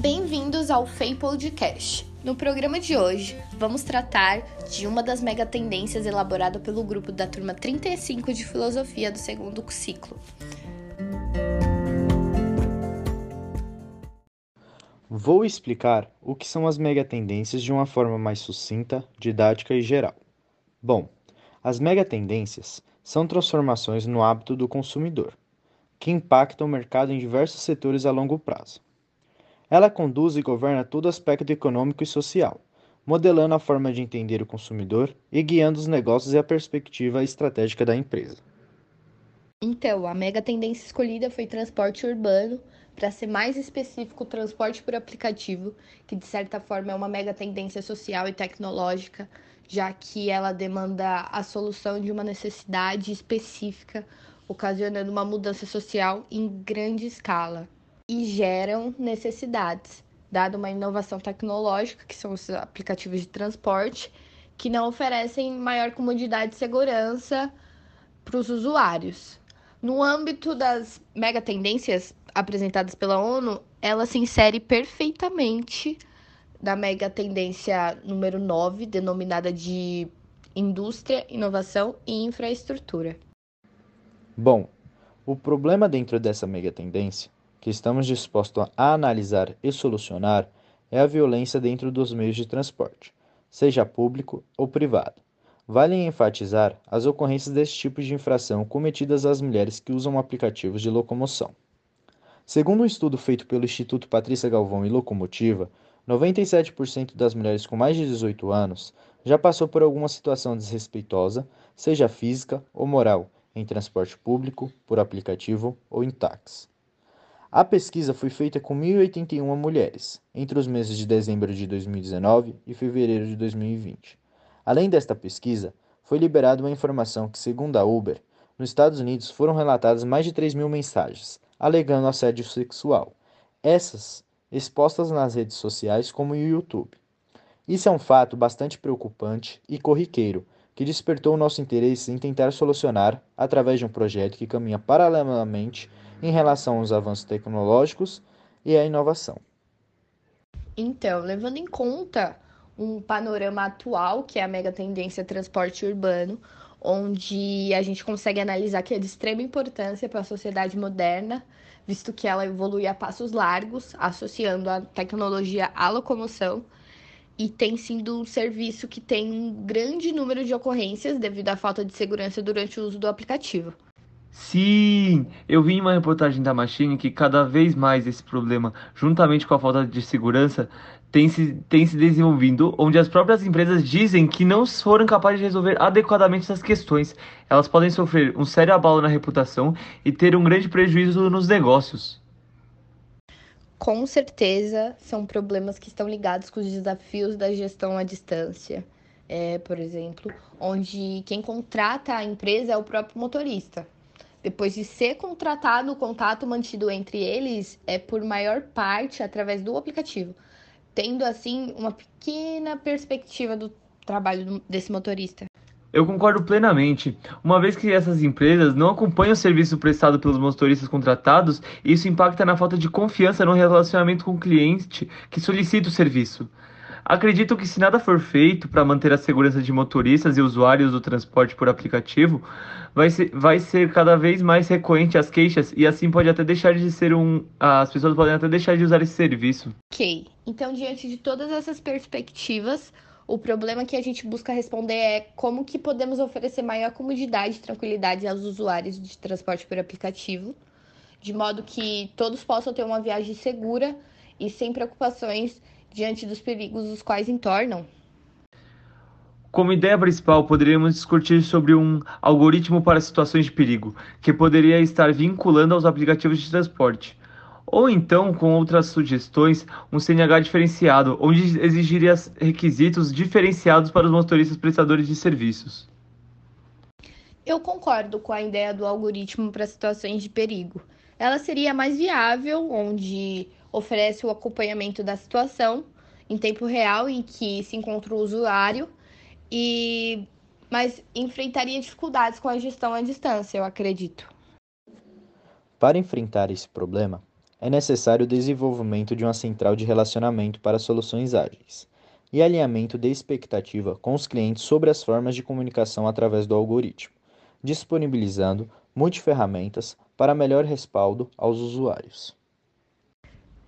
Bem-vindos ao FEI Podcast. No programa de hoje, vamos tratar de uma das mega tendências elaborada pelo grupo da turma 35 de Filosofia do segundo ciclo. Vou explicar o que são as megatendências de uma forma mais sucinta, didática e geral. Bom, as megatendências são transformações no hábito do consumidor, que impactam o mercado em diversos setores a longo prazo. Ela conduz e governa todo aspecto econômico e social, modelando a forma de entender o consumidor e guiando os negócios e a perspectiva estratégica da empresa. Então, a mega tendência escolhida foi transporte urbano, para ser mais específico, transporte por aplicativo, que de certa forma é uma mega tendência social e tecnológica, já que ela demanda a solução de uma necessidade específica, ocasionando uma mudança social em grande escala e geram necessidades, dado uma inovação tecnológica, que são os aplicativos de transporte, que não oferecem maior comodidade e segurança para os usuários. No âmbito das mega tendências apresentadas pela ONU, ela se insere perfeitamente da mega tendência número 9, denominada de indústria, inovação e infraestrutura. Bom, o problema dentro dessa mega tendência, que estamos dispostos a analisar e solucionar, é a violência dentro dos meios de transporte, seja público ou privado. Vale enfatizar as ocorrências desse tipo de infração cometidas às mulheres que usam aplicativos de locomoção. Segundo um estudo feito pelo Instituto Patrícia Galvão e Locomotiva, 97% das mulheres com mais de 18 anos já passou por alguma situação desrespeitosa, seja física ou moral, em transporte público, por aplicativo ou em táxi. A pesquisa foi feita com 1.081 mulheres, entre os meses de dezembro de 2019 e fevereiro de 2020. Além desta pesquisa, foi liberada uma informação que, segundo a Uber, nos Estados Unidos foram relatadas mais de 3 mil mensagens, alegando assédio sexual. Essas expostas nas redes sociais como o YouTube. Isso é um fato bastante preocupante e corriqueiro, que despertou o nosso interesse em tentar solucionar através de um projeto que caminha paralelamente em relação aos avanços tecnológicos e à inovação. Então, levando em conta um panorama atual, que é a mega tendência transporte urbano, onde a gente consegue analisar que é de extrema importância para a sociedade moderna, visto que ela evolui a passos largos, associando a tecnologia à locomoção, e tem sido um serviço que tem um grande número de ocorrências devido à falta de segurança durante o uso do aplicativo. Sim, eu vi em uma reportagem da Machine que cada vez mais esse problema, juntamente com a falta de segurança, tem se, tem se desenvolvido, onde as próprias empresas dizem que não foram capazes de resolver adequadamente essas questões. Elas podem sofrer um sério abalo na reputação e ter um grande prejuízo nos negócios. Com certeza, são problemas que estão ligados com os desafios da gestão à distância. É, por exemplo, onde quem contrata a empresa é o próprio motorista. Depois de ser contratado, o contato mantido entre eles é por maior parte através do aplicativo tendo assim uma pequena perspectiva do trabalho desse motorista. Eu concordo plenamente. Uma vez que essas empresas não acompanham o serviço prestado pelos motoristas contratados, isso impacta na falta de confiança no relacionamento com o cliente que solicita o serviço. Acredito que se nada for feito para manter a segurança de motoristas e usuários do transporte por aplicativo, vai ser, vai ser cada vez mais recorrente as queixas e assim pode até deixar de ser um. As pessoas podem até deixar de usar esse serviço. Ok. Então, diante de todas essas perspectivas, o problema que a gente busca responder é como que podemos oferecer maior comodidade e tranquilidade aos usuários de transporte por aplicativo, de modo que todos possam ter uma viagem segura e sem preocupações diante dos perigos os quais entornam. Como ideia principal, poderíamos discutir sobre um algoritmo para situações de perigo, que poderia estar vinculando aos aplicativos de transporte. Ou então, com outras sugestões, um CNH diferenciado, onde exigiria requisitos diferenciados para os motoristas prestadores de serviços. Eu concordo com a ideia do algoritmo para situações de perigo. Ela seria mais viável, onde oferece o acompanhamento da situação em tempo real em que se encontra o usuário e mas enfrentaria dificuldades com a gestão à distância, eu acredito. Para enfrentar esse problema, é necessário o desenvolvimento de uma central de relacionamento para soluções ágeis e alinhamento de expectativa com os clientes sobre as formas de comunicação através do algoritmo, disponibilizando multiferramentas para melhor respaldo aos usuários.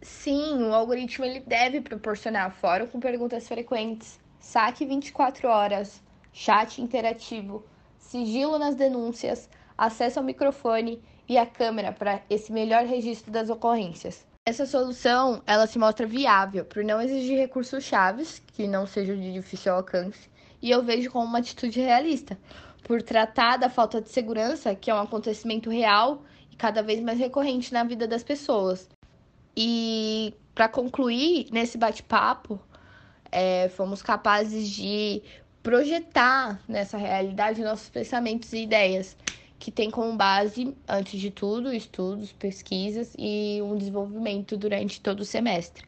Sim, o algoritmo ele deve proporcionar fórum com perguntas frequentes, saque 24 horas, chat interativo, sigilo nas denúncias, acesso ao microfone e à câmera para esse melhor registro das ocorrências. Essa solução, ela se mostra viável por não exigir recursos chaves que não sejam de difícil alcance, e eu vejo como uma atitude realista, por tratar da falta de segurança, que é um acontecimento real e cada vez mais recorrente na vida das pessoas. E para concluir nesse bate-papo, é, fomos capazes de projetar nessa realidade nossos pensamentos e ideias, que tem como base, antes de tudo, estudos, pesquisas e um desenvolvimento durante todo o semestre.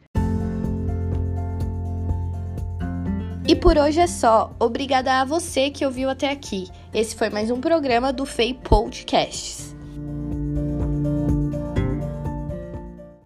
E por hoje é só. Obrigada a você que ouviu até aqui. Esse foi mais um programa do FEI Podcasts.